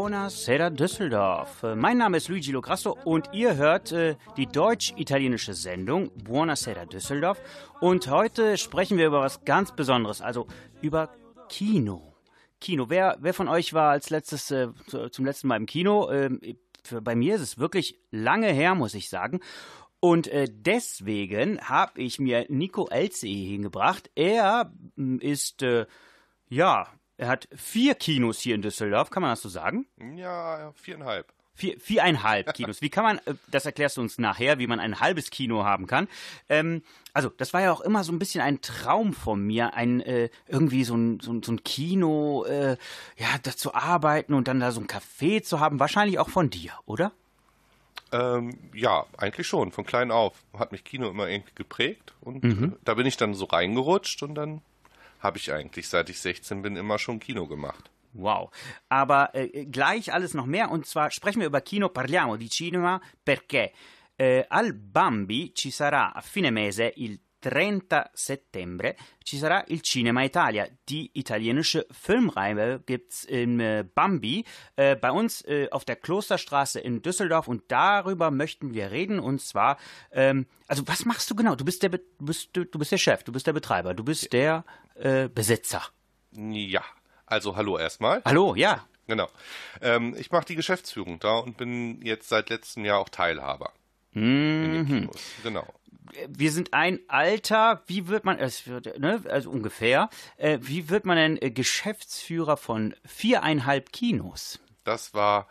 Buonasera Düsseldorf. Äh, Mein Name ist Luigi Lograsso und ihr hört äh, die deutsch-italienische Sendung Buonasera Düsseldorf. Und heute sprechen wir über was ganz Besonderes, also über Kino. Kino. Wer, wer von euch war als letztes äh, zu- zum letzten Mal im Kino? Ähm, für, bei mir ist es wirklich lange her, muss ich sagen. Und äh, deswegen habe ich mir Nico Elze hingebracht. Er m, ist, äh, ja, er hat vier Kinos hier in Düsseldorf, kann man das so sagen? Ja, viereinhalb. Vier, viereinhalb Kinos. Wie kann man, äh, das erklärst du uns nachher, wie man ein halbes Kino haben kann. Ähm, also, das war ja auch immer so ein bisschen ein Traum von mir, ein, äh, irgendwie so ein, so so ein Kino, äh, ja, da zu arbeiten und dann da so ein Café zu haben. Wahrscheinlich auch von dir, oder? Ähm, ja, eigentlich schon. Von klein auf hat mich Kino immer irgendwie geprägt und äh, da bin ich dann so reingerutscht und dann habe ich eigentlich, seit ich 16 bin, immer schon Kino gemacht. Wow. Aber äh, gleich alles noch mehr und zwar sprechen wir über Kino, parliamo di cinema perché eh, al Bambi ci sarà a fine mese il 30 settembre ci sarà il Cinema Italia. Die italienische Filmreihe gibt's im äh, Bambi äh, bei uns äh, auf der Klosterstraße in Düsseldorf und darüber möchten wir reden und zwar ähm, also was machst du genau? Du bist der Be du bist du, du bist der Chef, du bist der Betreiber, du bist der äh, Besitzer. Ja, also hallo erstmal. Hallo, ja. Genau. Ähm, ich mache die Geschäftsführung da und bin jetzt seit letztem Jahr auch Teilhaber in den Kinos. Genau. Wir sind ein Alter, wie wird man, ne, also ungefähr, äh, wie wird man denn äh, Geschäftsführer von viereinhalb Kinos? Das war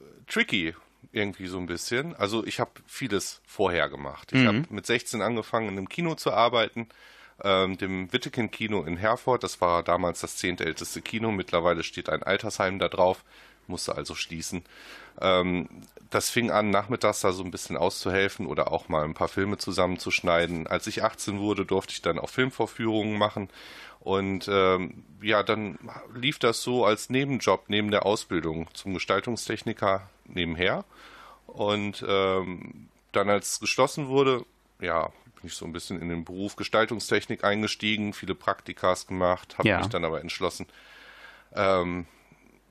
äh, tricky irgendwie so ein bisschen. Also ich habe vieles vorher gemacht. Ich habe mit 16 angefangen, in einem Kino zu arbeiten, ähm, dem Wittekind Kino in Herford. Das war damals das zehntälteste Kino. Mittlerweile steht ein Altersheim da drauf, musste also schließen. Ähm, das fing an, nachmittags da so ein bisschen auszuhelfen oder auch mal ein paar Filme zusammenzuschneiden. Als ich 18 wurde, durfte ich dann auch Filmvorführungen machen. Und ähm, ja, dann lief das so als Nebenjob neben der Ausbildung zum Gestaltungstechniker nebenher. Und ähm, dann, als es geschlossen wurde, ja, bin ich so ein bisschen in den Beruf Gestaltungstechnik eingestiegen, viele Praktikas gemacht, habe Ja. mich dann aber entschlossen, ähm,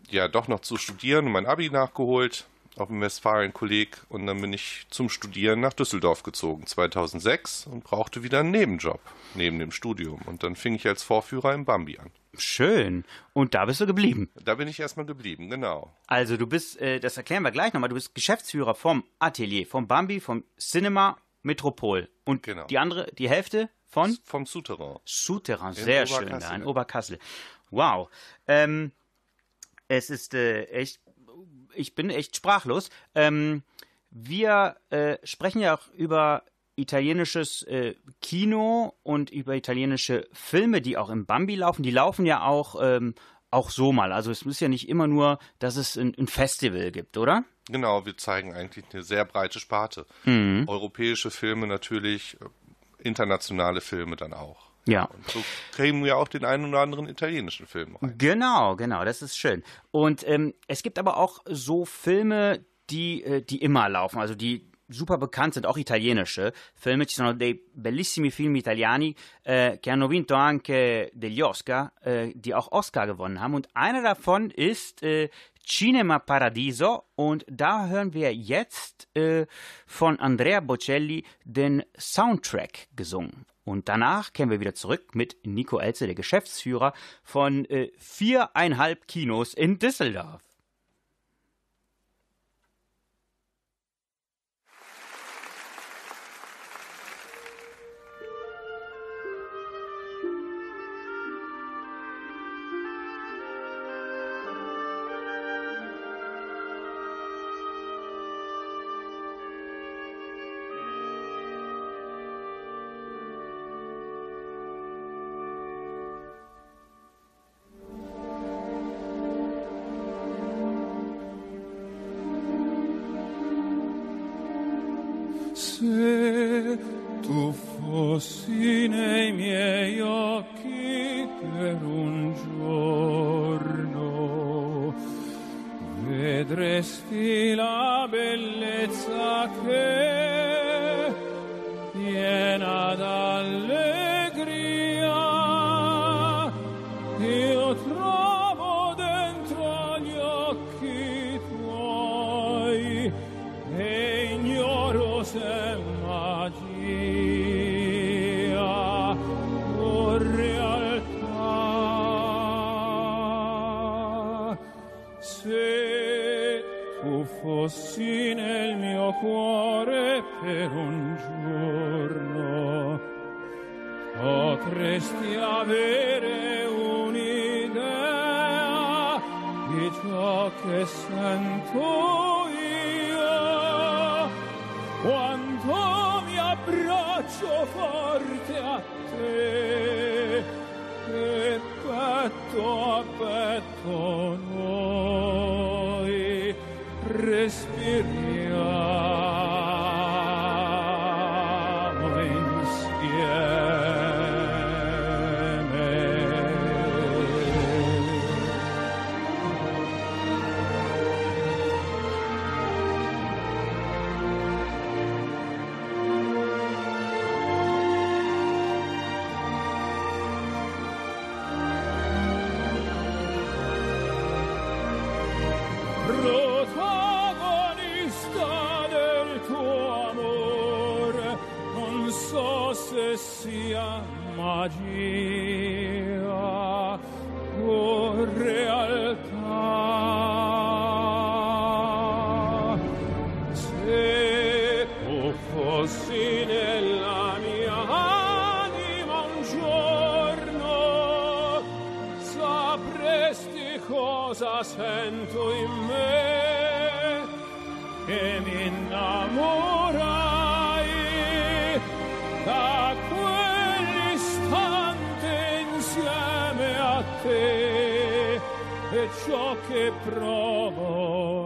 ja, doch noch zu studieren und mein Abi nachgeholt auf dem Westfalen-Kolleg und dann bin ich zum Studieren nach Düsseldorf gezogen 2006 und brauchte wieder einen Nebenjob neben dem Studium und dann fing ich als Vorführer im Bambi an. Schön. Und da bist du geblieben. Da bin ich erstmal geblieben, genau. Also du bist, äh, das erklären wir gleich nochmal, du bist Geschäftsführer vom Atelier, vom Bambi, vom Cinema Metropol. Und Genau. die andere, die Hälfte von Vom Souterrain. Souterrain, sehr schön, da in Oberkassel. Wow. Ähm, es ist äh, echt, ich bin echt sprachlos. Ähm, wir äh, sprechen ja auch über italienisches äh, Kino und über italienische Filme, die auch im Bambi laufen. Die laufen ja auch, ähm, auch so mal. Also es ist ja nicht immer nur, dass es ein, ein Festival gibt, oder? Genau, wir zeigen eigentlich eine sehr breite Sparte. Europäische Filme natürlich, äh, internationale Filme dann auch. Ja. Und so kriegen wir auch den einen oder anderen italienischen Film rein. Genau, genau, das ist schön. Und ähm, es gibt aber auch so Filme, die, äh, die immer laufen, also die super bekannt sind, auch italienische Filme. Ci sono dei bellissimi film italiani äh, che hanno vinto anche degli Oscar, äh, die auch Oscar gewonnen haben. Und einer davon ist äh, Cinema Paradiso. Und da hören wir jetzt äh, von Andrea Bocelli den Soundtrack gesungen. Und danach kehren wir wieder zurück mit Nico Elze, der Geschäftsführer von äh, viereinhalb Kinos in Düsseldorf. Sapresti cosa sento in me? E mi innamorai da quell'istante insieme a te e ciò che provo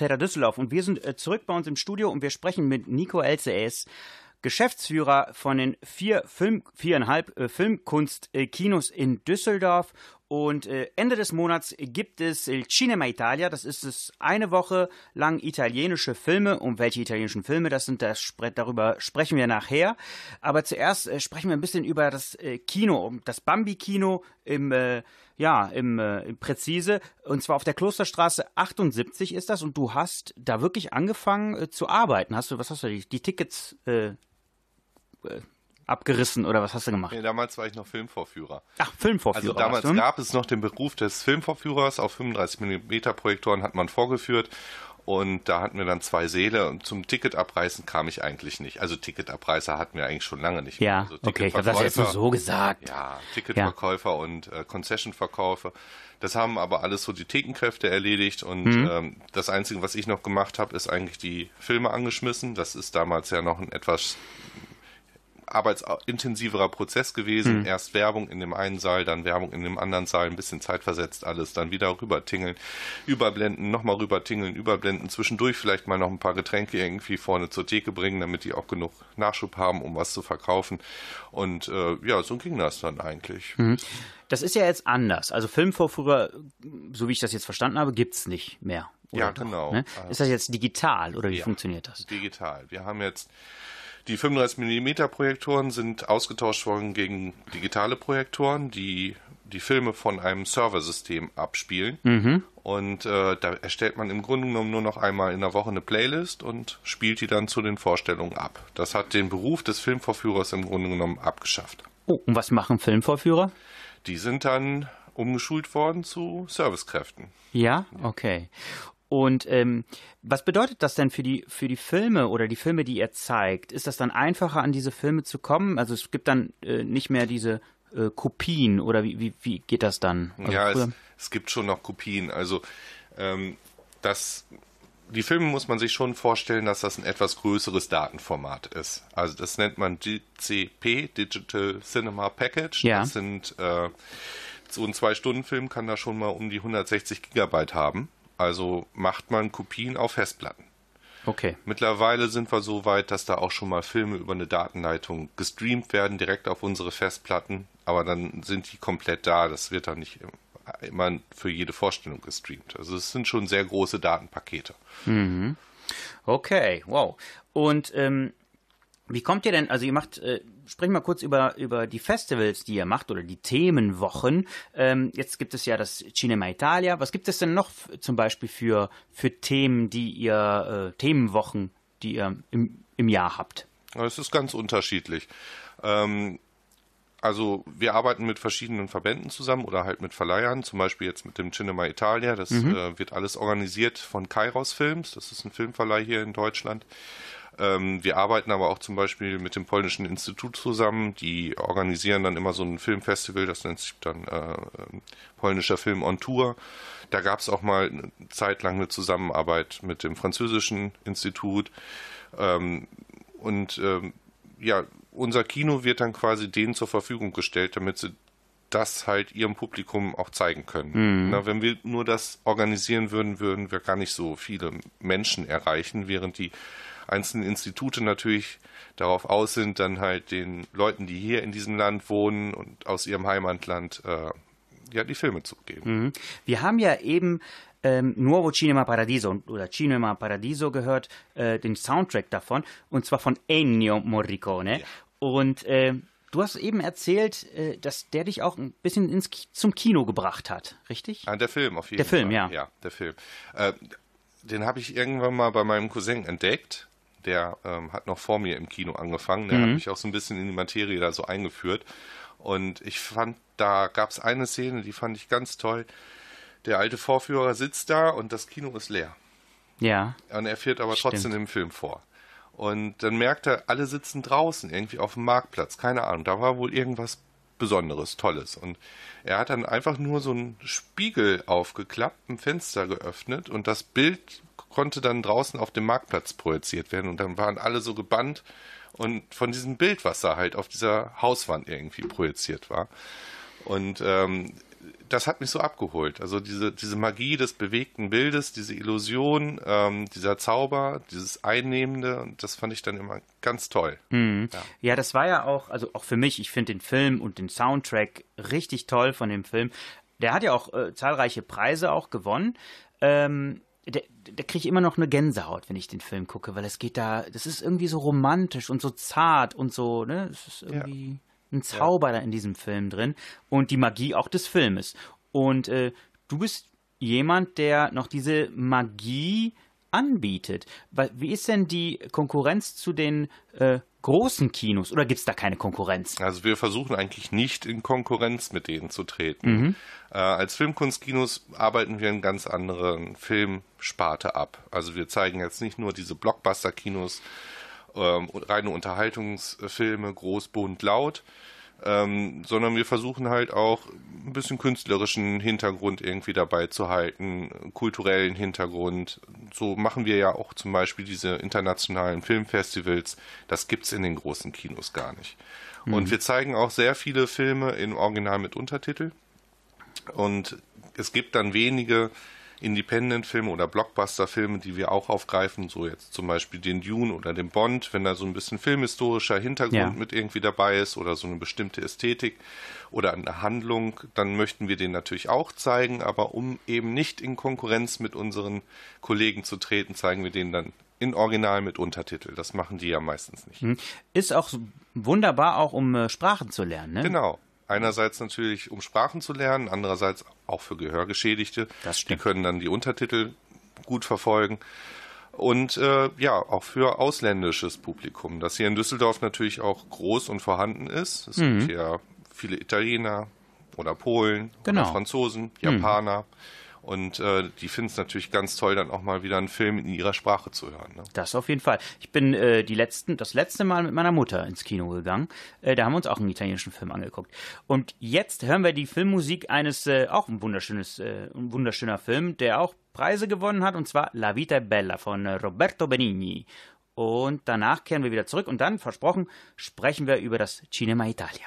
Buonasera Düsseldorf. Und wir sind äh, zurück bei uns im Studio und wir sprechen mit Nico LCS, Geschäftsführer von den vier Film, viereinhalb äh, Filmkunst-Kinos in Düsseldorf. Und äh, Ende des Monats gibt es Il Cinema Italia. Das ist es eine Woche lang italienische Filme. Um welche italienischen Filme das sind, das, darüber sprechen wir nachher. Aber zuerst äh, sprechen wir ein bisschen über das äh, Kino, das Bambi-Kino im äh, ja, im, äh, Präzise. Und zwar auf der Klosterstraße 78 ist das. Und du hast da wirklich angefangen zu arbeiten. Hast du, was hast du, die, die Tickets äh, abgerissen oder was hast du gemacht? Nee, damals war ich noch Filmvorführer. Ach, Filmvorführer. Also damals du? gab es noch den Beruf des Filmvorführers. Auf 35 mm Projektoren hat man vorgeführt. Und da hatten wir dann zwei Säle und zum Ticketabreißen kam ich eigentlich nicht. Also Ticketabreißer hatten wir eigentlich schon lange nicht mehr. Ja, also okay, ich habe das jetzt nur so gesagt. Ja, Ticketverkäufer und äh, Concession-Verkäufer. Das haben aber alles so die Thekenkräfte erledigt und Mhm. ähm, das Einzige, was ich noch gemacht habe, ist eigentlich die Filme angeschmissen. Das ist damals ja noch ein etwas arbeitsintensiverer Prozess gewesen. Mhm. Erst Werbung in dem einen Saal, dann Werbung in dem anderen Saal, ein bisschen zeitversetzt alles, dann wieder rübertingeln, überblenden, nochmal rübertingeln, überblenden, zwischendurch vielleicht mal noch ein paar Getränke irgendwie vorne zur Theke bringen, damit die auch genug Nachschub haben, um was zu verkaufen. Und äh, ja, so ging das dann eigentlich. Mhm. Das ist ja jetzt anders. Also Filmvorführer, so wie ich das jetzt verstanden habe, gibt's nicht mehr. Ja, doch, genau. Ne? Ist das jetzt digital oder wie Ja. funktioniert das? Digital. Wir haben jetzt die 35 mm Projektoren sind ausgetauscht worden gegen digitale Projektoren. Die die Filme von einem Serversystem abspielen. Und äh, da erstellt man im Grunde genommen nur noch einmal in der Woche eine Playlist und spielt die dann zu den Vorstellungen ab. Das hat den Beruf des Filmvorführers im Grunde genommen abgeschafft. Oh, und was machen Filmvorführer? Die sind dann umgeschult worden zu Servicekräften. Ja, okay. Und ähm, was bedeutet das denn für die für die Filme oder die Filme, die ihr zeigt? Ist das dann einfacher, an diese Filme zu kommen? Also es gibt dann äh, nicht mehr diese äh, Kopien oder wie, wie, wie geht das dann? Also ja, es, es gibt schon noch Kopien. Also ähm, das, die Filme muss man sich schon vorstellen, dass das ein etwas größeres Datenformat ist. Also das nennt man DCP, Digital Cinema Package. Ja. Das sind äh, so ein Zwei-Stunden-Film kann da schon mal um die 160 Gigabyte haben. Also macht man Kopien auf Festplatten. okay. Mittlerweile sind wir so weit, dass da auch schon mal Filme über eine Datenleitung gestreamt werden, direkt auf unsere Festplatten. Aber dann sind die komplett da. Das wird dann nicht immer für jede Vorstellung gestreamt. Also es sind schon sehr große Datenpakete. Okay, wow. Und ähm, wie kommt ihr denn, also ihr macht, äh, sprechen wir kurz über, über die Festivals, die ihr macht oder die Themenwochen. Ähm, jetzt gibt es ja das Cinema Italia. Was gibt es denn noch zum Beispiel für, für Themen, die ihr, äh, Themenwochen, die ihr im, im Jahr habt? Es ist ganz unterschiedlich. Ähm, also wir arbeiten mit verschiedenen Verbänden zusammen oder halt mit Verleihern, zum Beispiel jetzt mit dem Cinema Italia. Das äh, wird alles organisiert von Kairos Films. Das ist ein Filmverleih hier in Deutschland. Ähm, wir arbeiten aber auch zum Beispiel mit dem Polnischen Institut zusammen. Die organisieren dann immer so ein Filmfestival, das nennt sich dann äh, polnischer Film on Tour. Da gab es auch mal eine Zeit lang eine Zusammenarbeit mit dem Französischen Institut. Ähm, und ähm, ja, unser Kino wird dann quasi denen zur Verfügung gestellt, damit sie das halt ihrem Publikum auch zeigen können. Na, wenn wir nur das organisieren würden, würden wir gar nicht so viele Menschen erreichen, während die einzelnen Institute natürlich darauf aus sind, dann halt den Leuten, die hier in diesem Land wohnen und aus ihrem Heimatland, äh, ja, die Filme zu geben. Mhm. Wir haben ja eben ähm, Nuovo Cinema Paradiso oder Cinema Paradiso gehört, äh, den Soundtrack davon, und zwar von Ennio Morricone. Ja. Und äh, du hast eben erzählt, äh, dass der dich auch ein bisschen ins, zum Kino gebracht hat, richtig? Ah, der Film auf jeden Der Film, Fall. ja. Ja, der Film. Äh, den habe ich irgendwann mal bei meinem Cousin entdeckt. Der ähm, hat noch vor mir im Kino angefangen. Der hat mich auch so ein bisschen in die Materie da so eingeführt. Und ich fand, da gab es eine Szene, die fand ich ganz toll. Der alte Vorführer sitzt da und das Kino ist leer. Ja. Und er führt aber Stimmt. trotzdem im Film vor. Und dann merkt er, alle sitzen draußen, irgendwie auf dem Marktplatz. Keine Ahnung, da war wohl irgendwas Besonderes, Tolles. Und er hat dann einfach nur so einen Spiegel aufgeklappt, ein Fenster geöffnet und das Bild konnte dann draußen auf dem Marktplatz projiziert werden. Und dann waren alle so gebannt und von diesem Bild, was da halt auf dieser Hauswand irgendwie projiziert war. Und ähm, das hat mich so abgeholt. Also diese, diese Magie des bewegten Bildes, diese Illusion, ähm, dieser Zauber, dieses Einnehmende, und das fand ich dann immer ganz toll. Ja, das war ja auch, also auch für mich, ich finde den Film und den Soundtrack richtig toll von dem Film. Der hat ja auch äh, zahlreiche Preise auch gewonnen. Ähm, der, der kriege ich immer noch eine Gänsehaut, wenn ich den Film gucke, weil es geht da, das ist irgendwie so romantisch und so zart und so, ne? Es ist irgendwie ein Zauber da in diesem Film drin und die Magie auch des Filmes. Und äh, du bist jemand, der noch diese Magie anbietet. Weil, wie ist denn die Konkurrenz zu den äh, großen Kinos? Oder gibt es da keine Konkurrenz? Also wir versuchen eigentlich nicht in Konkurrenz mit denen zu treten. Äh, als Filmkunstkinos arbeiten wir in ganz anderen Filmsparte ab. Also wir zeigen jetzt nicht nur diese Blockbuster-Kinos, ähm, reine Unterhaltungsfilme, groß, bunt, laut, ähm, sondern wir versuchen halt auch ein bisschen künstlerischen Hintergrund irgendwie dabei zu halten, kulturellen Hintergrund. So machen wir ja auch zum Beispiel diese internationalen Filmfestivals. Das gibt's in den großen Kinos gar nicht. Und wir zeigen auch sehr viele Filme im Original mit Untertitel. Und es gibt dann wenige Independent-Filme oder Blockbuster-Filme, die wir auch aufgreifen, so jetzt zum Beispiel den Dune oder den Bond, wenn da so ein bisschen filmhistorischer Hintergrund Ja. mit irgendwie dabei ist oder so eine bestimmte Ästhetik oder eine Handlung, dann möchten wir den natürlich auch zeigen, aber um eben nicht in Konkurrenz mit unseren Kollegen zu treten, zeigen wir den dann in Original mit Untertitel. Das machen die ja meistens nicht. Ist auch wunderbar, auch um äh, Sprachen zu lernen, ne? Genau. Einerseits natürlich, um Sprachen zu lernen, andererseits auch für Gehörgeschädigte. Das Die können dann die Untertitel gut verfolgen. Und äh, ja, auch für ausländisches Publikum, das hier in Düsseldorf natürlich auch groß und vorhanden ist. Es Mhm. gibt hier viele Italiener oder Polen Genau. oder Franzosen, Japaner. Und äh, die finden es natürlich ganz toll, dann auch mal wieder einen Film in ihrer Sprache zu hören. Ne? Das auf jeden Fall. Ich bin äh, die letzten, das letzte Mal mit meiner Mutter ins Kino gegangen. Äh, da haben wir uns auch einen italienischen Film angeguckt. Und jetzt hören wir die Filmmusik eines, äh, auch ein wunderschönes, äh, ein wunderschöner Film, der auch Preise gewonnen hat, und zwar La Vita è Bella von äh, Roberto Benigni. Und danach kehren wir wieder zurück und dann, versprochen, sprechen wir über das Cinema Italia.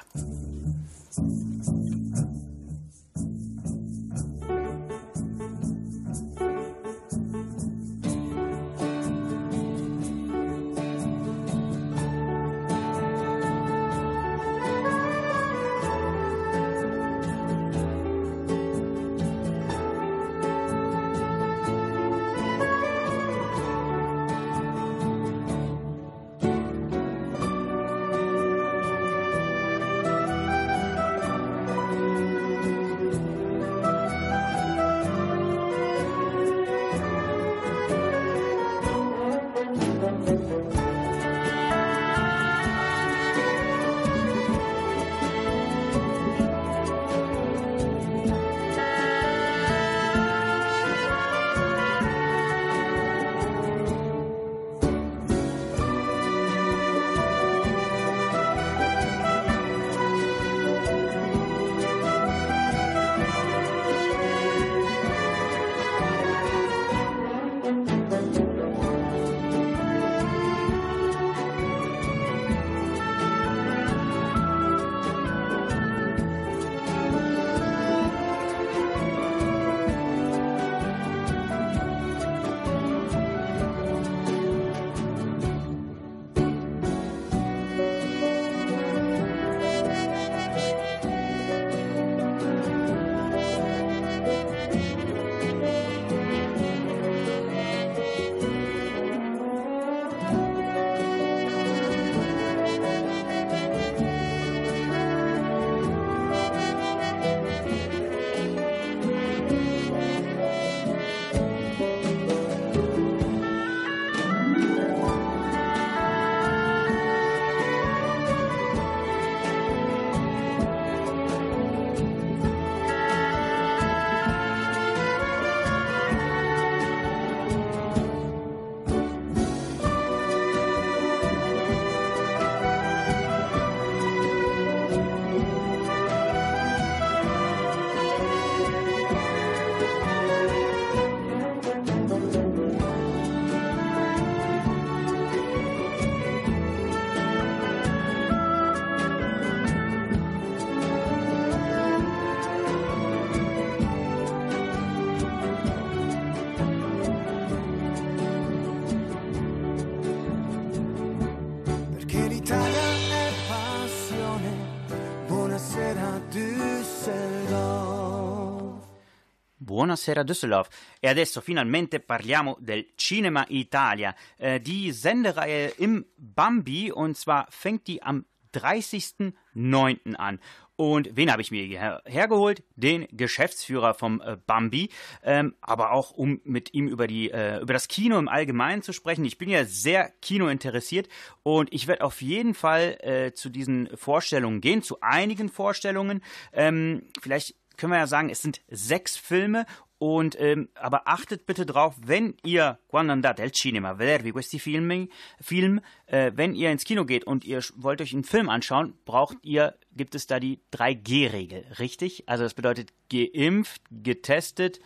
Buonasera Düsseldorf. E adesso finalmente parliamo del Cinema Italia. Äh, die Sendereihe im Bambi und zwar fängt die am 30.09. an. Und wen habe ich mir her hergeholt? Den Geschäftsführer vom äh, Bambi. Ähm, aber auch, um mit ihm über, die, äh, über das Kino im Allgemeinen zu sprechen. Ich bin ja sehr kinointeressiert und ich werde auf jeden Fall äh, zu diesen Vorstellungen gehen, zu einigen Vorstellungen. Ähm, vielleicht können wir ja sagen, es sind sechs Filme und ähm, aber achtet bitte drauf, wenn ihr quando andate al cinema vedervi questi film, film äh, wenn ihr ins Kino geht und ihr wollt euch einen Film anschauen, braucht ihr gibt es da die 3G-Regel, richtig? Also das bedeutet geimpft, getestet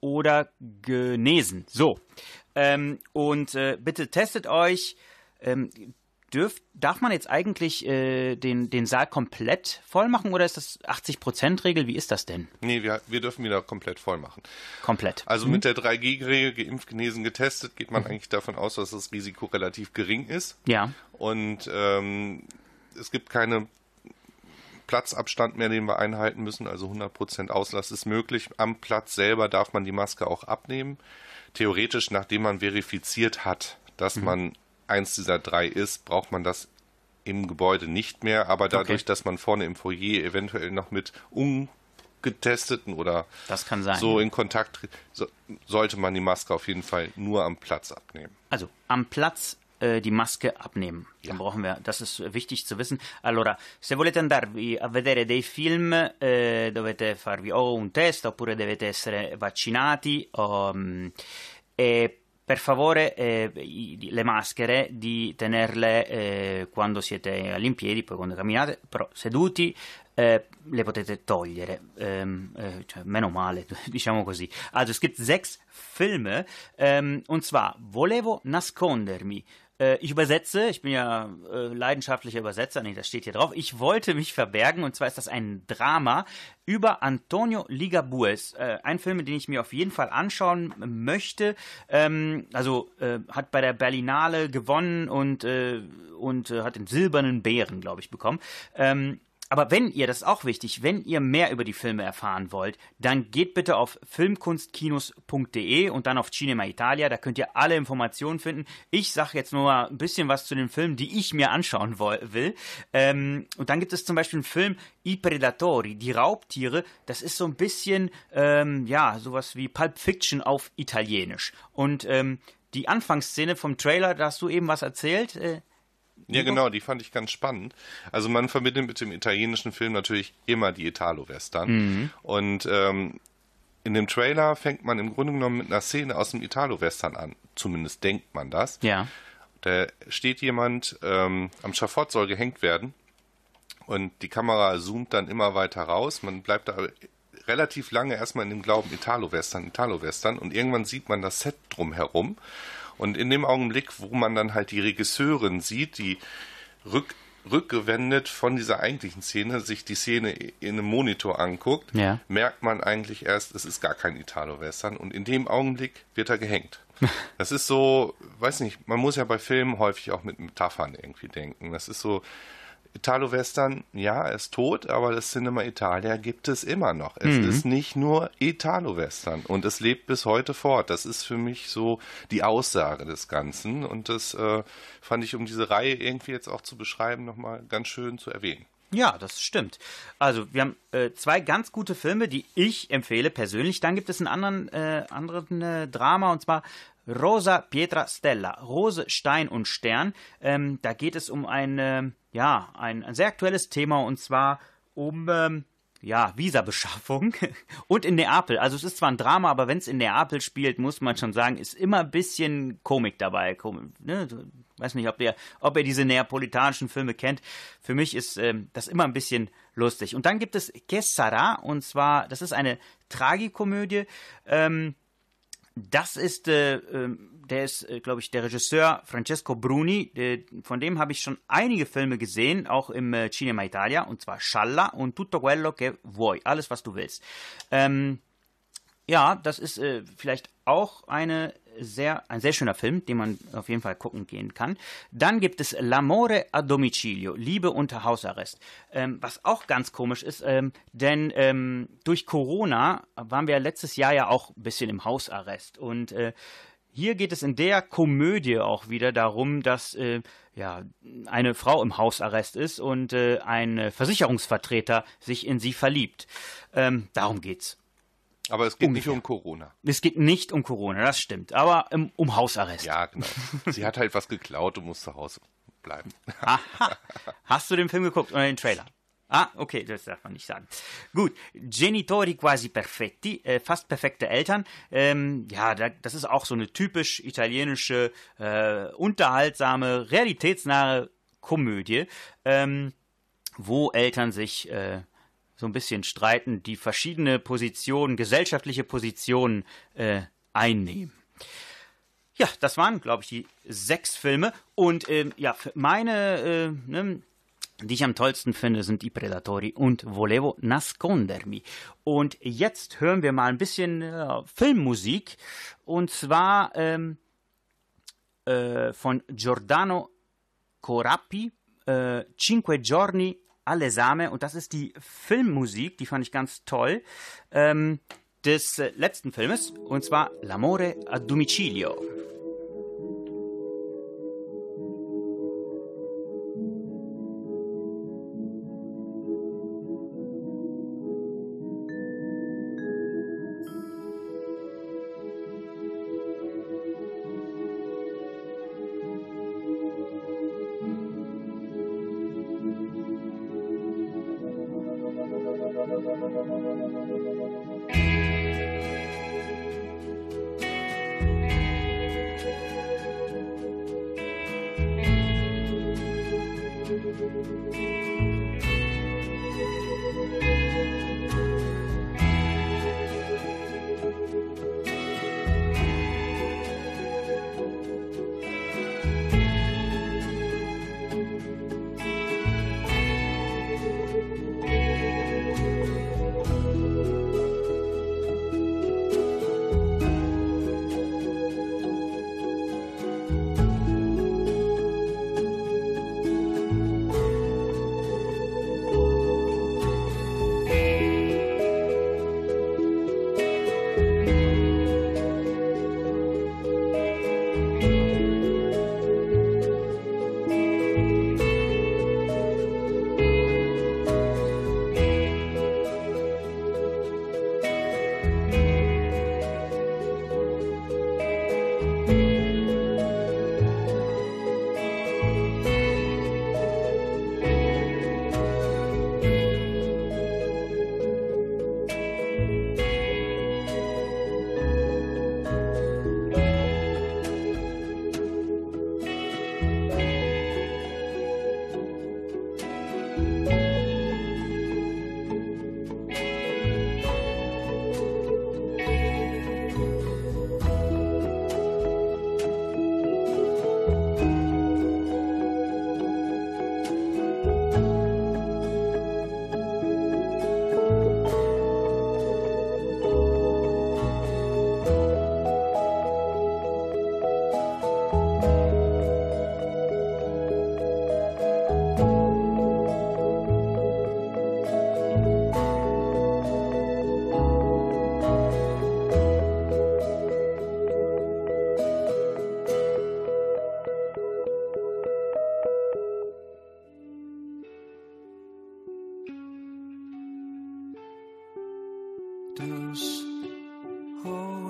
oder genesen. So. Ähm, und äh, bitte testet euch. Ähm, dürft, darf man jetzt eigentlich äh, den, den Saal komplett voll machen oder ist das 80%-Regel? Wie ist das denn? Nee, wir, wir dürfen wieder komplett voll machen. Komplett. Also mit der 3G-Regel, geimpft, genesen, getestet, geht man eigentlich davon aus, dass das Risiko relativ gering ist. Ja. Und ähm, es gibt keine Platzabstand mehr, den wir einhalten müssen. Also 100% Auslass ist möglich. Am Platz selber darf man die Maske auch abnehmen. Theoretisch, nachdem man verifiziert hat, dass man eins dieser drei ist, braucht man das im Gebäude nicht mehr, aber dadurch, okay. dass man vorne im Foyer eventuell noch mit ungetesteten oder so in Kontakt so, sollte man die Maske auf jeden Fall nur am Platz abnehmen. Also am Platz äh, die Maske abnehmen. Ja. Dann brauchen wir, das ist wichtig zu wissen. Allora, se volete andarvi a vedere dei film, eh, dovete farvi o un test oppure dovete essere vaccinati. Um, e per favore eh, le maschere di tenerle eh, quando siete all'impiedi, poi quando camminate, però seduti eh, le potete togliere. Ähm, äh, cioè, meno male, diciamo così. Also es gibt sechs Filme ähm, und zwar Volevo nascondermi, äh, ich übersetze, ich bin ja äh, leidenschaftlicher Übersetzer, nee, das steht hier drauf. Ich wollte mich verbergen und zwar ist das ein Drama über Antonio Ligabues. Äh, ein Film, den ich mir auf jeden Fall anschauen möchte. Ähm, also äh, hat bei der Berlinale gewonnen und, äh, und hat den silbernen Bären, glaube ich, bekommen. Ähm, aber wenn ihr, das ist auch wichtig, wenn ihr mehr über die Filme erfahren wollt, dann geht bitte auf filmkunstkinos.de und dann auf Cinema Italia. Da könnt ihr alle Informationen finden. Ich sage jetzt nur ein bisschen was zu den Filmen, die ich mir anschauen will. Ähm, und dann gibt es zum Beispiel einen Film I Predatori, die Raubtiere. Das ist so ein bisschen, ähm, ja, sowas wie Pulp Fiction auf Italienisch. Und ähm, die Anfangsszene vom Trailer, da hast du eben was erzählt. Äh, ja, genau, die fand ich ganz spannend. Also man verbindet mit dem italienischen Film natürlich immer die Italo-Western. Mhm. Und ähm, in dem Trailer fängt man im Grunde genommen mit einer Szene aus dem Italo-Western an. Zumindest denkt man das. Ja. Da steht jemand ähm, am Schafott, soll gehängt werden. Und die Kamera zoomt dann immer weiter raus. Man bleibt da relativ lange erstmal in dem Glauben Italo-Western, Italo-Western. Und irgendwann sieht man das Set drumherum. Und in dem Augenblick, wo man dann halt die Regisseurin sieht, die rück, rückgewendet von dieser eigentlichen Szene sich die Szene in einem Monitor anguckt, ja. merkt man eigentlich erst, es ist gar kein Italo-Western und in dem Augenblick wird er gehängt. Das ist so, weiß nicht, man muss ja bei Filmen häufig auch mit Metaphern irgendwie denken. Das ist so, Italo-Western, ja, er ist tot, aber das Cinema Italia gibt es immer noch. Es mhm. ist nicht nur Italo-Western und es lebt bis heute fort. Das ist für mich so die Aussage des Ganzen und das äh, fand ich, um diese Reihe irgendwie jetzt auch zu beschreiben, nochmal ganz schön zu erwähnen. Ja, das stimmt. Also wir haben äh, zwei ganz gute Filme, die ich empfehle persönlich. Dann gibt es einen anderen, äh, anderen äh, Drama und zwar Rosa Pietra Stella, Rose, Stein und Stern. Ähm, da geht es um ein, äh, ja, ein, ein, sehr aktuelles Thema und zwar um ähm, ja, Visabeschaffung und in Neapel. Also es ist zwar ein Drama, aber wenn es in Neapel spielt, muss man schon sagen, ist immer ein bisschen Komik dabei. Komik, ne? Weiß nicht, ob ihr, ob ihr diese neapolitanischen Filme kennt. Für mich ist ähm, das immer ein bisschen lustig. Und dann gibt es Que und zwar, das ist eine Tragikomödie. Ähm, das ist, äh, ähm, der ist, äh, glaube ich, der Regisseur Francesco Bruni. Der, von dem habe ich schon einige Filme gesehen, auch im äh, Cinema Italia, und zwar Schalla und Tutto quello che vuoi, alles was du willst. Ähm, ja, das ist äh, vielleicht auch eine sehr, ein sehr schöner Film, den man auf jeden Fall gucken gehen kann. Dann gibt es L'amore a domicilio, Liebe unter Hausarrest. Ähm, was auch ganz komisch ist, ähm, denn ähm, durch Corona waren wir letztes Jahr ja auch ein bisschen im Hausarrest. Und äh, hier geht es in der Komödie auch wieder darum, dass äh, ja, eine Frau im Hausarrest ist und äh, ein Versicherungsvertreter sich in sie verliebt. Ähm, darum geht's. Aber es geht Ungefähr. nicht um Corona. Es geht nicht um Corona, das stimmt. Aber um, um Hausarrest. Ja, genau. Sie hat halt was geklaut und muss zu Hause bleiben. Aha. Hast du den Film geguckt oder den Trailer? Ah, okay, das darf man nicht sagen. Gut, Genitori quasi perfetti, äh, fast perfekte Eltern. Ähm, ja, das ist auch so eine typisch italienische, äh, unterhaltsame, realitätsnahe Komödie, ähm, wo Eltern sich äh, so ein bisschen streiten, die verschiedene Positionen, gesellschaftliche Positionen äh, einnehmen. Ja, das waren, glaube ich, die sechs Filme. Und ähm, ja, meine, äh, ne, die ich am tollsten finde, sind die Predatori und Volevo nascondermi. Und jetzt hören wir mal ein bisschen äh, Filmmusik. Und zwar ähm, äh, von Giordano Corappi, äh, Cinque Giorni all'esame und das ist die Filmmusik, die fand ich ganz toll, ähm, des äh, letzten Filmes und zwar L'amore a domicilio.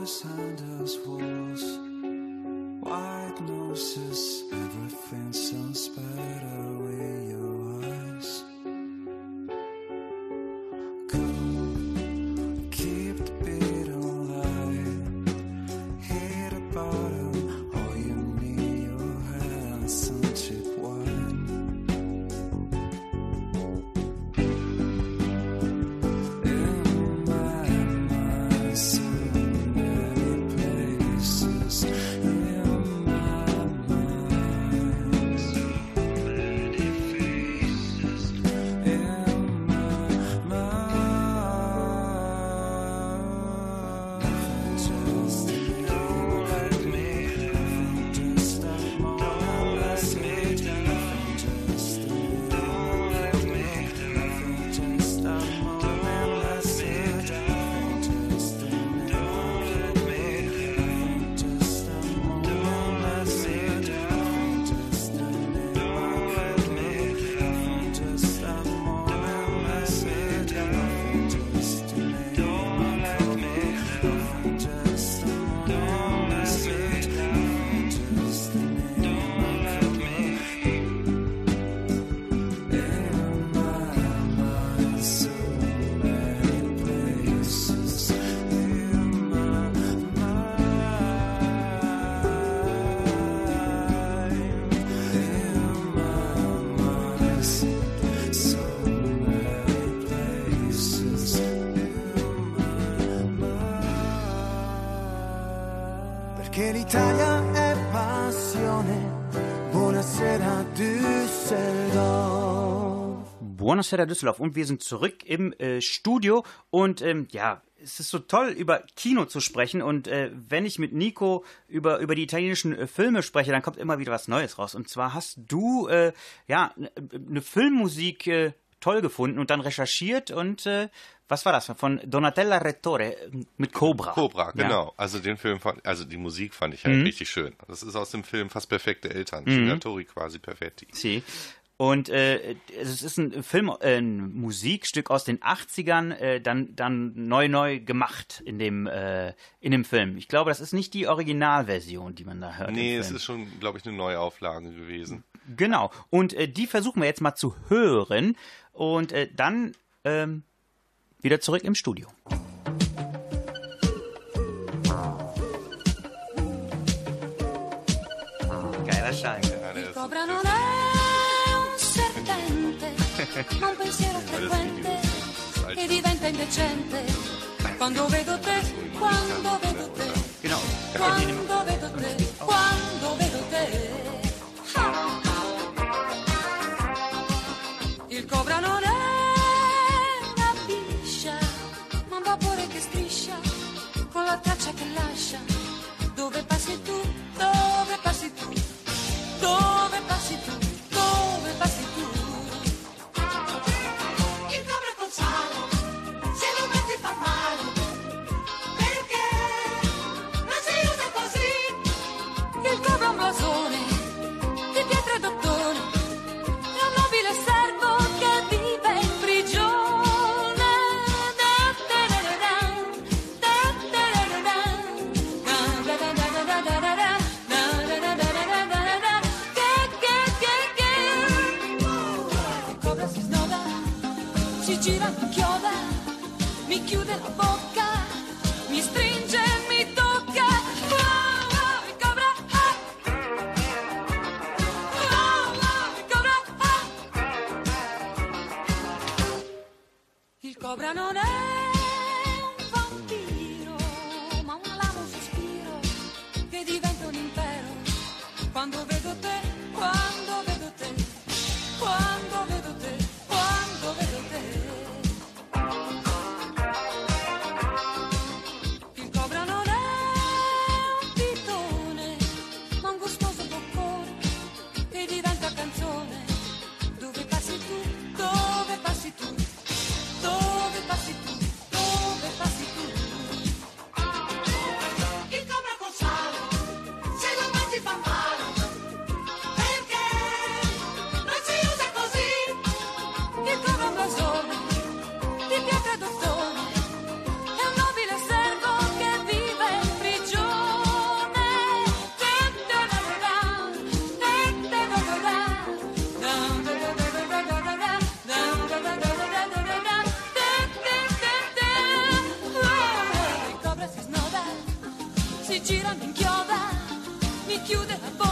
Always us walls, white noses, everything sounds better with your eyes. Perché l'Italia è passione. Buonasera Düsseldorf. Buonasera Düsseldorf. Und wir sind zurück im äh, Studio. Und ähm, ja, es ist so toll über Kino zu sprechen. Und äh, wenn ich mit Nico über, über die italienischen äh, Filme spreche, dann kommt immer wieder was Neues raus. Und zwar hast du äh, ja eine Filmmusik äh, toll gefunden und dann recherchiert. Und äh, was war das von Donatella Rettore äh, mit Cobra. Cobra, Ja. genau. Also den Film fand, also die Musik fand ich halt richtig schön. Das ist aus dem Film fast perfekte Eltern. Genitori quasi perfetti. Sie. Und äh, es ist ein Film, äh, ein Musikstück aus den 80ern, äh, dann, dann neu, neu gemacht in dem, äh, in dem Film. Ich glaube, das ist nicht die Originalversion, die man da hört. Nee, es ist schon, glaube ich, eine Neuauflage gewesen. Genau. Und äh, die versuchen wir jetzt mal zu hören. Und äh, dann ähm, wieder zurück im Studio. Geiler Schein. Il cobra non è un serpente, ma un pensiero frequente che diventa indecente. Quando vedo te, quando vedo te, Genau. quando vedo te, quando vedo te. like Elisha. Gira, mi inchioda, mi chiude la bocca,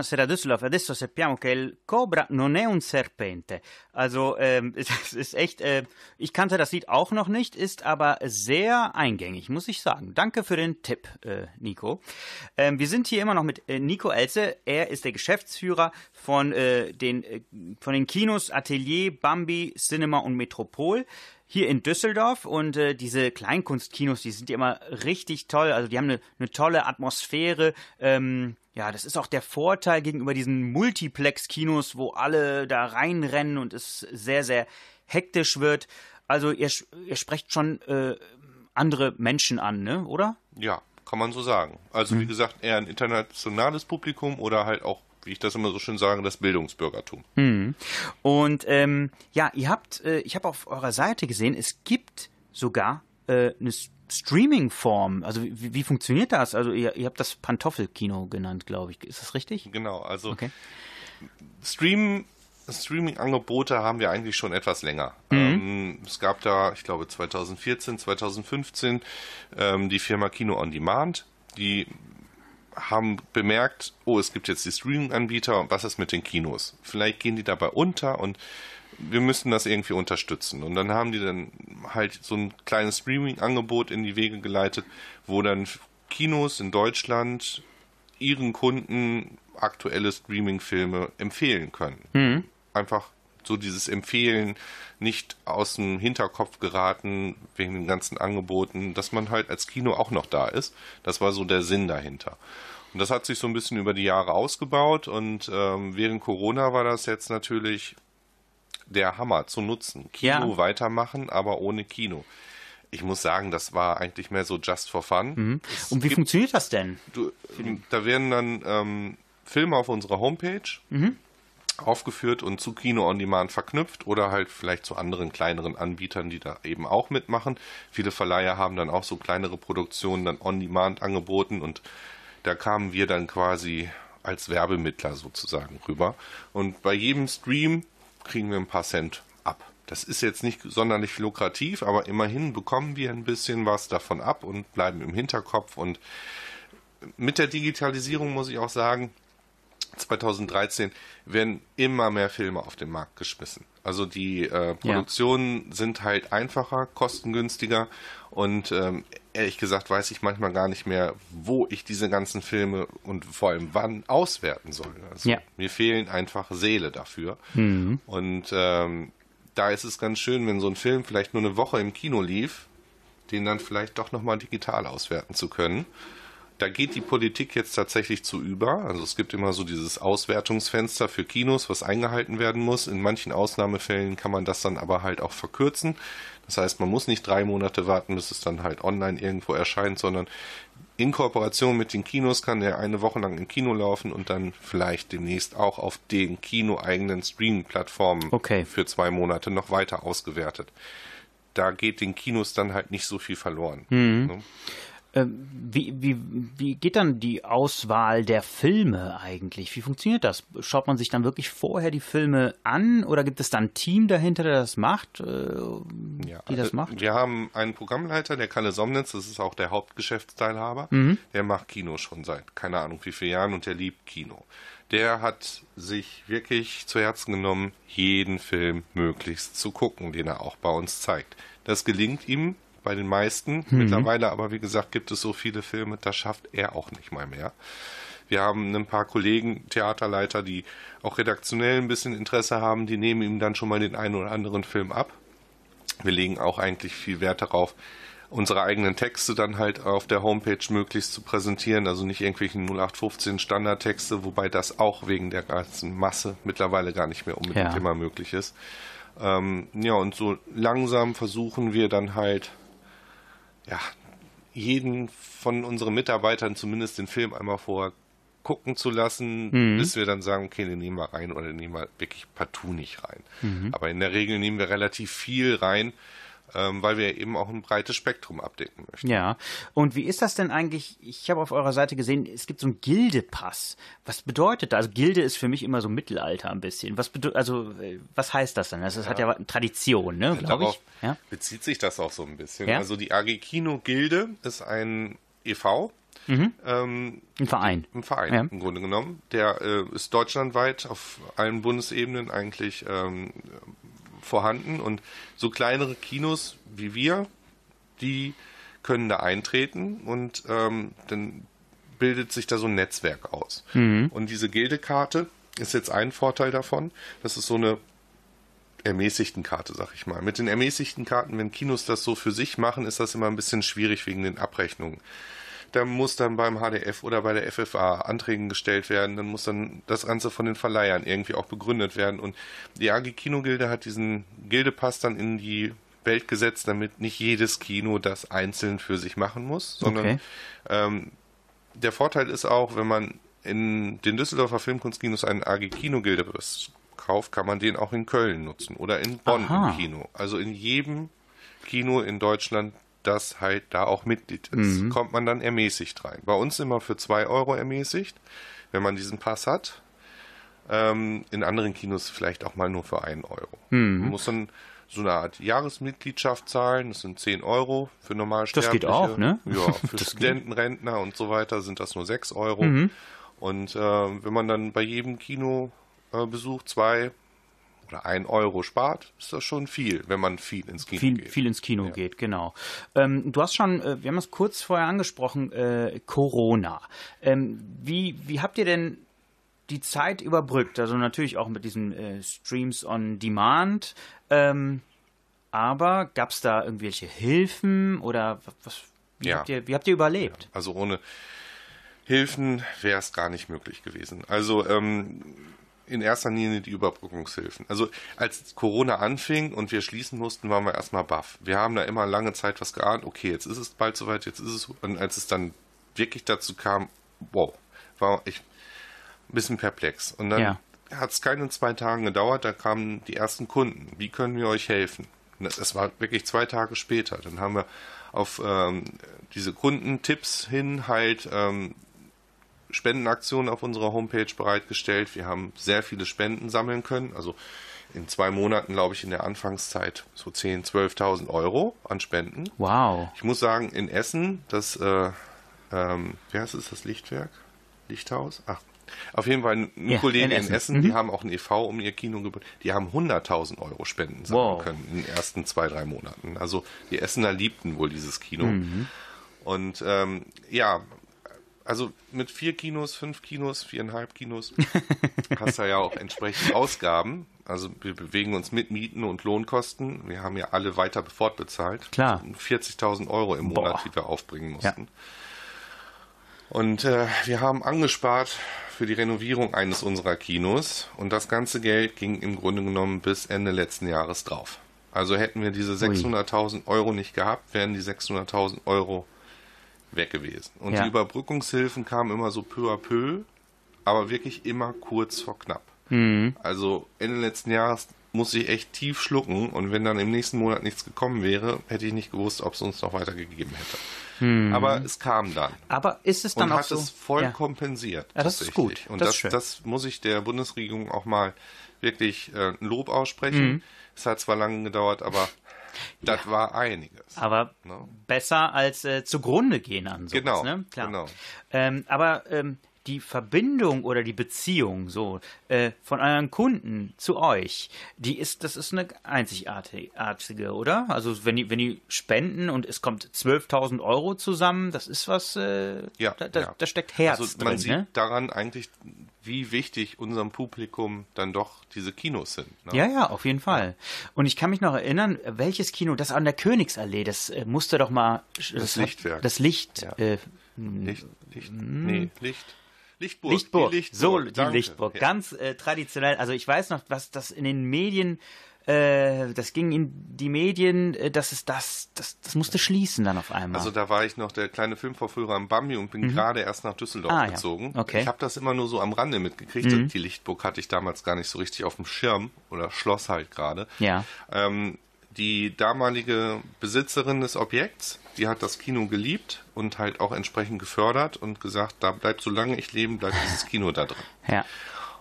buonasera Düsseldorf. Adesso sappiamo che il Cobra non è un Serpente. Also ähm, ist echt, äh, ich kannte das Lied auch noch nicht, ist aber sehr eingängig, muss ich sagen. Danke für den Tipp, äh, Nico. Ähm, wir sind hier immer noch mit äh, Nico Elze. Er ist der Geschäftsführer von, äh, den, äh, von den Kinos Atelier, Bambi, Cinema und Metropol hier in Düsseldorf und äh, diese Kleinkunstkinos, die sind ja immer richtig toll. Also die haben eine, eine tolle Atmosphäre. Ähm, ja, das ist auch der Vorteil gegenüber diesen Multiplex-Kinos, wo alle da reinrennen und es sehr, sehr hektisch wird. Also ihr, ihr sprecht schon äh, andere Menschen an, ne? Oder? Ja, kann man so sagen. Also wie gesagt, eher ein internationales Publikum oder halt auch, wie ich das immer so schön sage, das Bildungsbürgertum. Und ähm, ja, ihr habt, äh, ich habe auf eurer Seite gesehen, es gibt sogar äh, eine Streaming-Form. Also wie, wie funktioniert das? Also ihr, ihr habt das Pantoffelkino genannt, glaube ich. Ist das richtig? Genau, also Okay. Stream, Streaming-Angebote haben wir eigentlich schon etwas länger. Ähm, es gab da, ich glaube 2014, 2015 ähm, die Firma Kino on Demand, die haben bemerkt, oh, es gibt jetzt die Streaming-Anbieter, was ist mit den Kinos? Vielleicht gehen die dabei unter und wir müssen das irgendwie unterstützen. Und dann haben die dann halt so ein kleines Streaming-Angebot in die Wege geleitet, wo dann Kinos in Deutschland ihren Kunden aktuelle Streaming-Filme empfehlen können. Einfach so dieses Empfehlen nicht aus dem Hinterkopf geraten wegen den ganzen Angeboten, dass man halt als Kino auch noch da ist. Das war so der Sinn dahinter. Und das hat sich so ein bisschen über die Jahre ausgebaut und ähm, während Corona war das jetzt natürlich der Hammer zu nutzen. Kino Ja. weitermachen, aber ohne Kino. Ich muss sagen, das war eigentlich mehr so just for fun. Es Und wie gibt- funktioniert das denn? du, da werden dann ähm, Filme auf unserer Homepage aufgeführt und zu Kino on Demand verknüpft oder halt vielleicht zu anderen kleineren Anbietern, die da eben auch mitmachen. Viele Verleiher haben dann auch so kleinere Produktionen dann on Demand angeboten und da kamen wir dann quasi als Werbemittler sozusagen rüber. Und bei jedem Stream kriegen wir ein paar Cent ab. Das ist jetzt nicht sonderlich lukrativ, aber immerhin bekommen wir ein bisschen was davon ab und bleiben im Hinterkopf. Und mit der Digitalisierung muss ich auch sagen, 2013 werden immer mehr Filme auf den Markt geschmissen. Also die äh, Produktionen sind halt einfacher, kostengünstiger und ähm, ehrlich gesagt weiß ich manchmal gar nicht mehr, wo ich diese ganzen Filme und vor allem wann auswerten soll. Also Ja. mir fehlen einfach Seele dafür. Und ähm, da ist es ganz schön, wenn so ein Film vielleicht nur eine Woche im Kino lief, den dann vielleicht doch nochmal digital auswerten zu können. Da geht die Politik jetzt tatsächlich zu über. Also es gibt immer so dieses Auswertungsfenster für Kinos, was eingehalten werden muss. In manchen Ausnahmefällen kann man das dann aber halt auch verkürzen. Das heißt, man muss nicht drei Monate warten, bis es dann halt online irgendwo erscheint, sondern in Kooperation mit den Kinos kann der eine Woche lang im Kino laufen und dann vielleicht demnächst auch auf den kinoeigenen Streaming-Plattformen Okay. für zwei Monate noch weiter ausgewertet. Da geht den Kinos dann halt nicht so viel verloren. Ne? Ähm, wie, wie, wie geht dann die Auswahl der Filme eigentlich? Wie funktioniert das? Schaut man sich dann wirklich vorher die Filme an oder gibt es dann ein Team dahinter, der das macht? Äh, Ja, die das also macht? Wir haben einen Programmleiter, der Kalle Somnitz, das ist auch der Hauptgeschäftsteilhaber. Mhm. Der macht Kino schon seit keine Ahnung wie vielen Jahren und der liebt Kino. Der hat sich wirklich zu Herzen genommen, jeden Film möglichst zu gucken, den er auch bei uns zeigt. Das gelingt ihm bei den meisten. Mhm. Mittlerweile aber, wie gesagt, gibt es so viele Filme, das schafft er auch nicht mal mehr. Wir haben ein paar Kollegen, Theaterleiter, die auch redaktionell ein bisschen Interesse haben, die nehmen ihm dann schon mal den einen oder anderen Film ab. Wir legen auch eigentlich viel Wert darauf, unsere eigenen Texte dann halt auf der Homepage möglichst zu präsentieren, also nicht irgendwelchen 0815 Standardtexte, wobei das auch wegen der ganzen Masse mittlerweile gar nicht mehr unbedingt Ja. immer möglich ist. Ähm, ja, und so langsam versuchen wir dann halt, ja, jeden von unseren Mitarbeitern zumindest den Film einmal vorher gucken zu lassen, bis wir dann sagen, okay, den nehmen wir rein oder den nehmen wir wirklich partout nicht rein. Aber in der Regel nehmen wir relativ viel rein, ähm, weil wir eben auch ein breites Spektrum abdecken möchten. Ja. Und wie ist das denn eigentlich? Ich habe auf eurer Seite gesehen, es gibt so einen Gildepass. Was bedeutet das? Also Gilde ist für mich immer so Mittelalter ein bisschen. Was also äh, was heißt das dann? Das ist- hat ja eine Tradition, ne, glaube Darauf ich. Ja. bezieht sich das auch so ein bisschen. Ja. Also die AG Kino Gilde ist ein e.V., ähm, Ein Verein. Ein Verein Ja. im Grunde genommen. Der äh, ist deutschlandweit auf allen Bundesebenen eigentlich ähm, vorhanden und so kleinere Kinos wie wir, die können da eintreten und ähm, dann bildet sich da so ein Netzwerk aus. Und diese Gildekarte ist jetzt ein Vorteil davon. Das ist so eine ermäßigten Karte, sag ich mal. Mit den ermäßigten Karten, wenn Kinos das so für sich machen, ist das immer ein bisschen schwierig wegen den Abrechnungen. Da muss dann beim HDF oder bei der FFA Anträgen gestellt werden, dann muss dann das Ganze von den Verleihern irgendwie auch begründet werden. Und die AG Kinogilde hat diesen Gildepass dann in die Welt gesetzt, damit nicht jedes Kino das einzeln für sich machen muss, sondern Okay. ähm, der Vorteil ist auch, wenn man in den Düsseldorfer Filmkunstkinos einen AG Kinogilde kauft, kann man den auch in Köln nutzen oder in Bonn Aha. im Kino. Also in jedem Kino in Deutschland, das halt da auch Mitglied ist, kommt man dann ermäßigt rein. Bei uns immer für 2 Euro ermäßigt, wenn man diesen Pass hat. Ähm, in anderen Kinos vielleicht auch mal nur für 1 Euro. Man muss dann so eine Art Jahresmitgliedschaft zahlen, das sind 10 Euro für Normalsterbliche. Das geht auch, ne? Ja, für. Studenten, Rentner und so weiter sind das nur 6 Euro. Und äh, wenn man dann bei jedem Kino äh, zwei oder ein Euro spart, ist das schon viel, wenn man viel ins Kino viel, geht. viel ins Kino geht, genau. Ähm, du hast schon, äh, wir haben es kurz vorher angesprochen, äh, Corona. Ähm, wie, wie habt ihr denn die Zeit überbrückt? Also natürlich auch mit diesen äh, Streams on Demand. Ähm, aber gab es da irgendwelche Hilfen oder was? Wie, Ja. habt, ihr, wie habt ihr überlebt? Also ohne Hilfen wäre es gar nicht möglich gewesen. Also ähm, in erster Linie die Überbrückungshilfen. Also als Corona anfing und wir schließen mussten, waren wir erstmal baff. Wir haben da immer lange Zeit was geahnt, okay, jetzt ist es bald soweit, jetzt ist es. Und als es dann wirklich dazu kam, wow, war ich ein bisschen perplex. Und dann Ja. hat es keine zwei Tage gedauert, da kamen die ersten Kunden. Wie können wir euch helfen? Das war wirklich zwei Tage später. Dann haben wir auf ähm, diese Kundentipps hin halt ähm, Spendenaktionen auf unserer Homepage bereitgestellt. Wir haben sehr viele Spenden sammeln können. Also in zwei Monaten, glaube ich, in der Anfangszeit so 10.000, 12.000 Euro an Spenden. Wow. Ich muss sagen, in Essen, das, äh, ähm, wie heißt es, das Lichtwerk? Lichthaus? Ach, auf jeden Fall ein Ja, Kollege in in Essen. Essen, die haben auch ein e.V. um ihr Kino gebaut. Die haben 100.000 Euro Spenden sammeln Wow. können in den ersten zwei, drei Monaten. Also die Essener liebten wohl dieses Kino. Mhm. Und ähm, ja, also mit vier Kinos, fünf Kinos, viereinhalb Kinos hast du ja auch entsprechend Ausgaben. Also wir bewegen uns mit Mieten und Lohnkosten. Wir haben ja alle weiter fortbezahlt. Klar. 40.000 Euro im Monat, Boah. die wir aufbringen Ja. mussten. Und äh, wir haben angespart für die Renovierung eines unserer Kinos und das ganze Geld ging im Grunde genommen bis Ende letzten Jahres drauf. Also hätten wir diese 600.000 Euro nicht gehabt, wären die 600.000 Euro weg gewesen. Und Ja. die Überbrückungshilfen kamen immer so peu à peu, aber wirklich immer kurz vor knapp. Mhm. Also Ende letzten Jahres musste ich echt tief schlucken und wenn dann im nächsten Monat nichts gekommen wäre, hätte ich nicht gewusst, ob es uns noch weitergegeben hätte. Aber es kam dann. Aber ist es Und dann auch hat so? es voll ja. kompensiert. Ja, das ist gut. Und Das das, das muss ich der Bundesregierung auch mal wirklich äh, ein Lob aussprechen. Mhm. Es hat zwar lange gedauert, aber das war einiges. Aber No. besser als äh, zugrunde gehen an sowas, Genau, ne? Klar. genau. Ähm, aber ähm, die Verbindung oder die Beziehung so äh, von euren Kunden zu euch, die ist, das ist eine einzigartige, oder? Also wenn die, wenn die spenden und es kommt 12.000 Euro zusammen, das ist was, äh, Ja, da, da, ja. da steckt Herz also drin, man sieht ne? daran eigentlich, wie wichtig unserem Publikum dann doch diese Kinos sind. Ne? Ja, ja, auf jeden Fall. Und ich kann mich noch erinnern, welches Kino, das an der Königsallee, das äh, musste doch mal. Das, hat- Lichtwerk. Das Licht. Ja. Äh, Licht, Licht, nee, Licht, Lichtburg. Lichtburg. Die Lichtburg. So, die danke. Lichtburg. Ja. Ganz äh, traditionell. Also ich weiß noch, was das in den Medien, äh, das ging in die Medien, äh, dass es das, das, das musste schließen dann auf einmal. Also da war ich noch der kleine Filmvorführer am Bambi und bin gerade erst nach Düsseldorf Mhm. Ah, ja. gezogen. Okay. Ich habe das immer nur so am Rande mitgekriegt. Mhm. Die Lichtburg hatte ich damals gar nicht so richtig auf dem Schirm oder Schloss halt gerade. ja. Ähm, die damalige Besitzerin des Objekts, die hat das Kino geliebt und halt auch entsprechend gefördert und gesagt, da bleibt solange ich leben, bleibt dieses Kino da drin. Ja.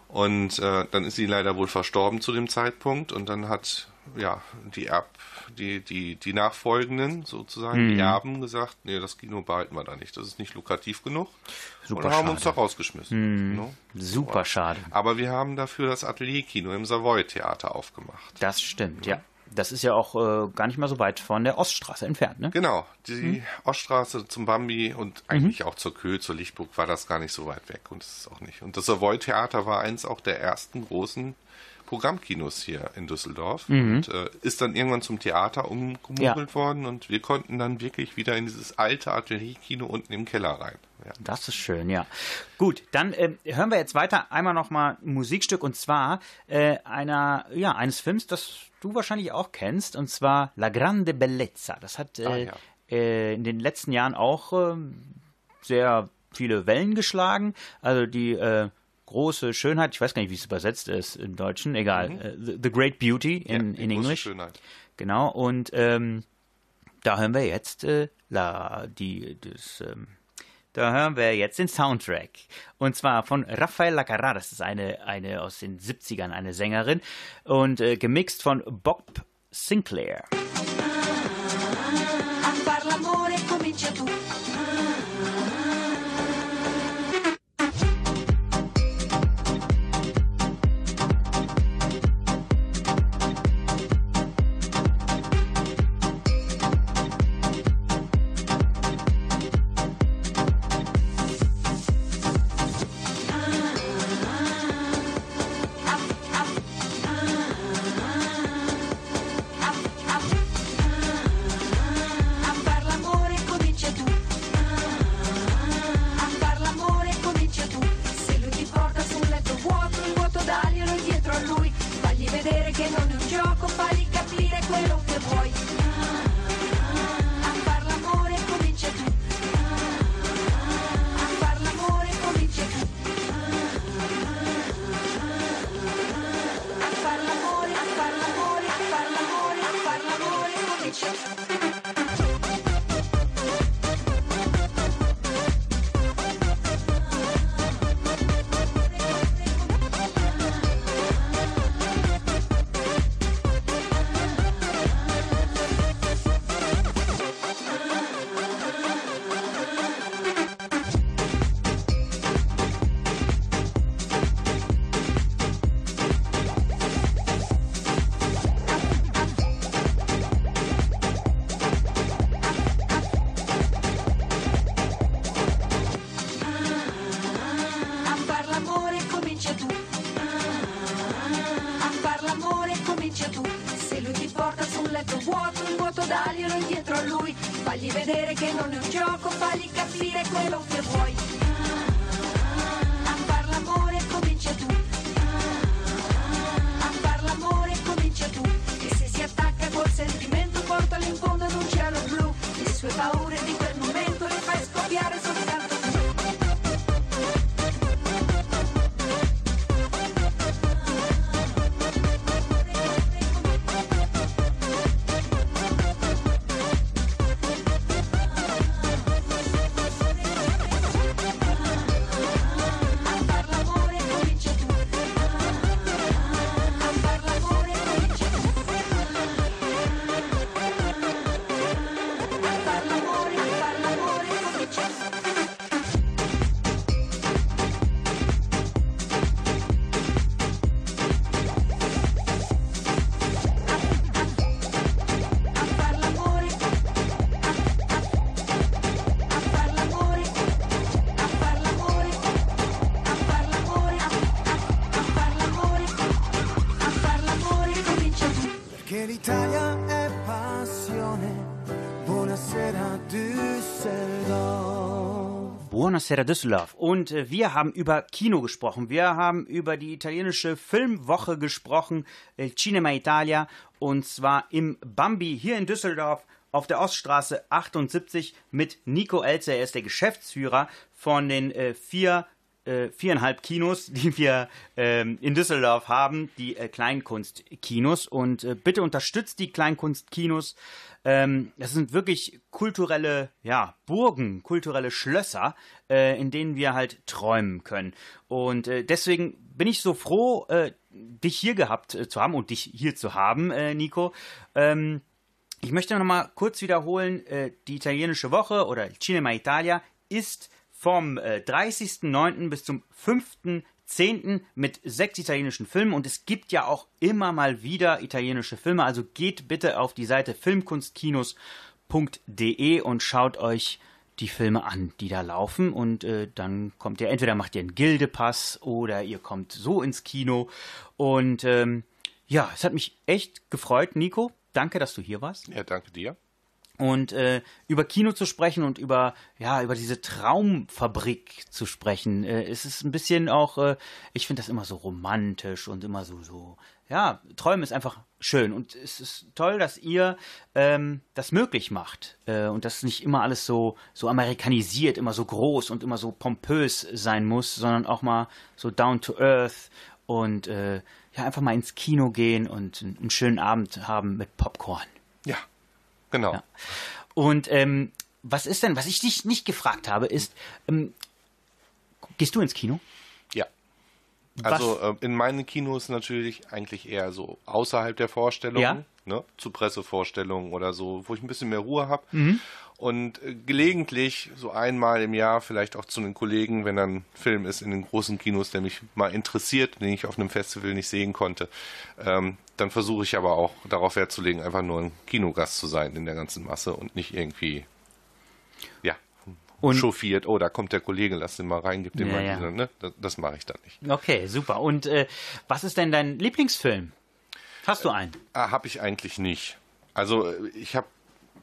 Und äh, dann ist sie leider wohl verstorben zu dem Zeitpunkt und dann hat ja die Erb, die, die, die Nachfolgenden sozusagen, Mhm. die Erben gesagt, nee, das Kino behalten wir da nicht, das ist nicht lukrativ genug. Super und haben uns da schade. Mhm. rausgeschmissen. Ne? Super schade. Aber wir haben dafür das Atelierkino im Savoy Theater aufgemacht. Das stimmt, ja. Das ist ja auch äh, gar nicht mal so weit von der Oststraße entfernt, ne? Genau, die Mhm. Oststraße zum Bambi und eigentlich auch zur Köhl, zur Lichtburg war das gar nicht so weit weg und das ist auch nicht. Und das Savoy Theater war eins auch der ersten großen Programmkinos hier in Düsseldorf und äh, ist dann irgendwann zum Theater umgemogelt Mhm. Ja. worden und wir konnten dann wirklich wieder in dieses alte Atelierkino unten im Keller rein. Ja. Das ist schön, ja. Gut, dann äh, hören wir jetzt weiter einmal nochmal ein Musikstück und zwar äh, einer, ja, eines Films, das du wahrscheinlich auch kennst, und zwar La Grande Bellezza. Das hat äh, Ah, ja. äh, in den letzten Jahren auch ähm, sehr viele Wellen geschlagen. Also die äh, große Schönheit, ich weiß gar nicht, wie es übersetzt ist im Deutschen, egal. Äh, the, the Great Beauty in, Mhm. Ja, in große English. Schönheit. Genau, und ähm, da hören wir jetzt äh, la, die, das, ähm, da hören wir jetzt den Soundtrack. Und zwar von Rafaela Carrà, das ist eine, eine aus den 70ern, eine Sängerin, und äh, gemixt von Bob Sinclair. Buonasera Düsseldorf. Und äh, wir haben über Kino gesprochen. Wir haben über die italienische Filmwoche gesprochen, äh, Cinema Italia, und zwar im Bambi hier in Düsseldorf auf der Oststraße 78 mit Nico Elze. Er ist der Geschäftsführer von den äh, vier äh, viereinhalb Kinos, die wir ähm, in Düsseldorf haben, die äh, Kleinkunstkinos. Und äh, bitte unterstützt die Kleinkunstkinos. Ähm, das sind wirklich kulturelle ja, Burgen, kulturelle Schlösser, äh, in denen wir halt träumen können. Und äh, deswegen bin ich so froh, äh, dich hier gehabt äh, zu haben und dich hier zu haben, äh, Nico. Ähm, ich möchte noch mal kurz wiederholen, äh, die italienische Woche oder Cinema Italia ist vom äh, 30.09. bis zum 5.10. mit sechs italienischen Filmen und es gibt ja auch immer mal wieder italienische Filme, also geht bitte auf die Seite filmkunstkinos.de und schaut euch die Filme an, die da laufen und äh, dann kommt ihr, entweder macht ihr einen Gildepass oder ihr kommt so ins Kino und ähm, ja, es hat mich echt gefreut, Nico. Danke, dass du hier warst Ja, danke dir. Und äh, über Kino zu sprechen und über ja über diese Traumfabrik zu sprechen. Äh, es ein bisschen auch, äh, ich finde das immer so romantisch und immer so so. Ja, Träumen ist einfach schön und es ist toll, dass ihr ähm, das möglich macht äh, und dass nicht immer alles so so amerikanisiert, immer so groß und immer so pompös sein muss, sondern auch mal so down to earth und äh, ja einfach mal ins Kino gehen und einen schönen Abend haben mit Popcorn. Ja, genau. Ja. Und ähm, was ist denn, was ich dich nicht gefragt habe, ist, ähm, gehst du ins Kino? Ja. Also äh, in meinen Kinos natürlich eigentlich eher so außerhalb der Vorstellung, Ja. ne, zu Pressevorstellungen oder so, wo ich ein bisschen mehr Ruhe habe. Mhm. Und äh, gelegentlich so einmal im Jahr vielleicht auch zu den Kollegen, wenn dann ein Film ist in den großen Kinos, der mich mal interessiert, den ich auf einem Festival nicht sehen konnte. Ähm, dann versuche ich aber auch darauf Wert zu legen, einfach nur ein Kinogast zu sein in der ganzen Masse und nicht irgendwie, ja, Und- chauffiert, oh, da kommt der Kollege, lass den mal rein, gib dem Ja, mal ja. diese, ne? Das, das mache ich dann nicht. Okay, super. Und äh, was ist denn dein Lieblingsfilm? Hast du einen? Ah, habe ich eigentlich nicht. Also äh, ich habe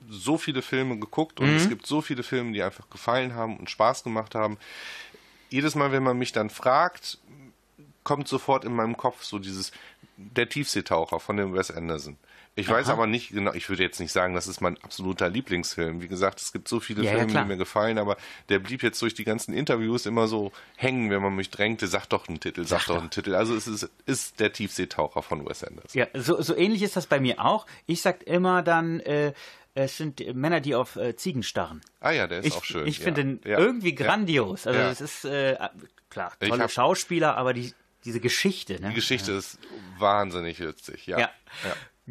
so viele Filme geguckt und es gibt so viele Filme, die einfach gefallen haben und Spaß gemacht haben. Jedes Mal, wenn man mich dann fragt, kommt sofort in meinem Kopf so dieses Der Tiefseetaucher von dem Wes Anderson. Ich weiß aber nicht genau, ich würde jetzt nicht sagen, das ist mein absoluter Lieblingsfilm. Wie gesagt, es gibt so viele Ja, ja, Filme, klar. die mir gefallen, aber der blieb jetzt durch die ganzen Interviews immer so hängen, wenn man mich drängte, sag doch einen Titel, sag, Sag doch doch. einen Titel. Also es ist, ist der Tiefseetaucher von Wes Anderson. Ja, so, so ähnlich ist das bei mir auch. Ich sag immer dann, äh, es sind Männer, die auf äh, Ziegen starren. Ah ja, der ist Ich, auch schön. ich ja. finde den Ja. irgendwie grandios. Also es ist, äh, klar, tolle hab- Schauspieler, aber die, diese Geschichte, ne? Die Geschichte ist wahnsinnig witzig, ja. Ja.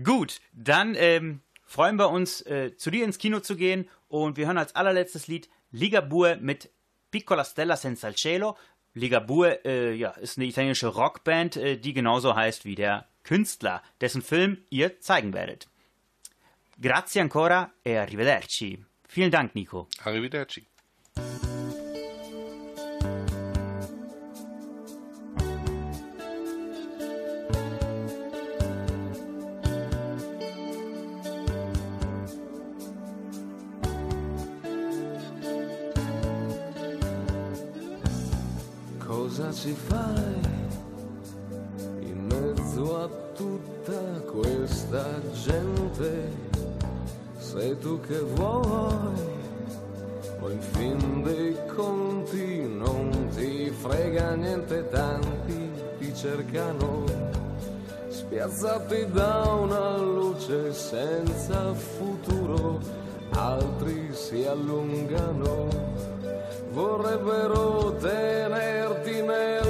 Gut, dann ähm, freuen wir uns, äh, zu dir ins Kino zu gehen und wir hören als allerletztes Lied Ligabue mit Piccola Stella Senza il Cielo. Ligabue äh, ja, ist eine italienische Rockband, äh, die genauso heißt wie der Künstler, dessen Film ihr zeigen werdet. Grazie ancora e arrivederci. Vielen Dank, Nico. Arrivederci. Cosa ci fai in mezzo a tutta questa gente? sei tu che vuoi, o in fin dei conti non ti frega niente, tanti ti cercano, spiazzati da una luce senza futuro, altri si allungano, vorrebbero tenerti nel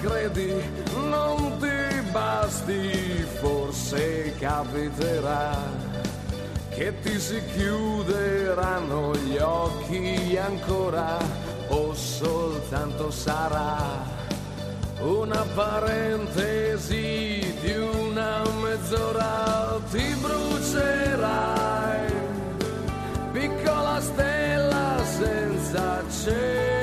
credi non ti basti, forse capiterà che ti si chiuderanno gli occhi ancora o soltanto sarà una parentesi di una mezz'ora ti brucerai, piccola stella senza cielo.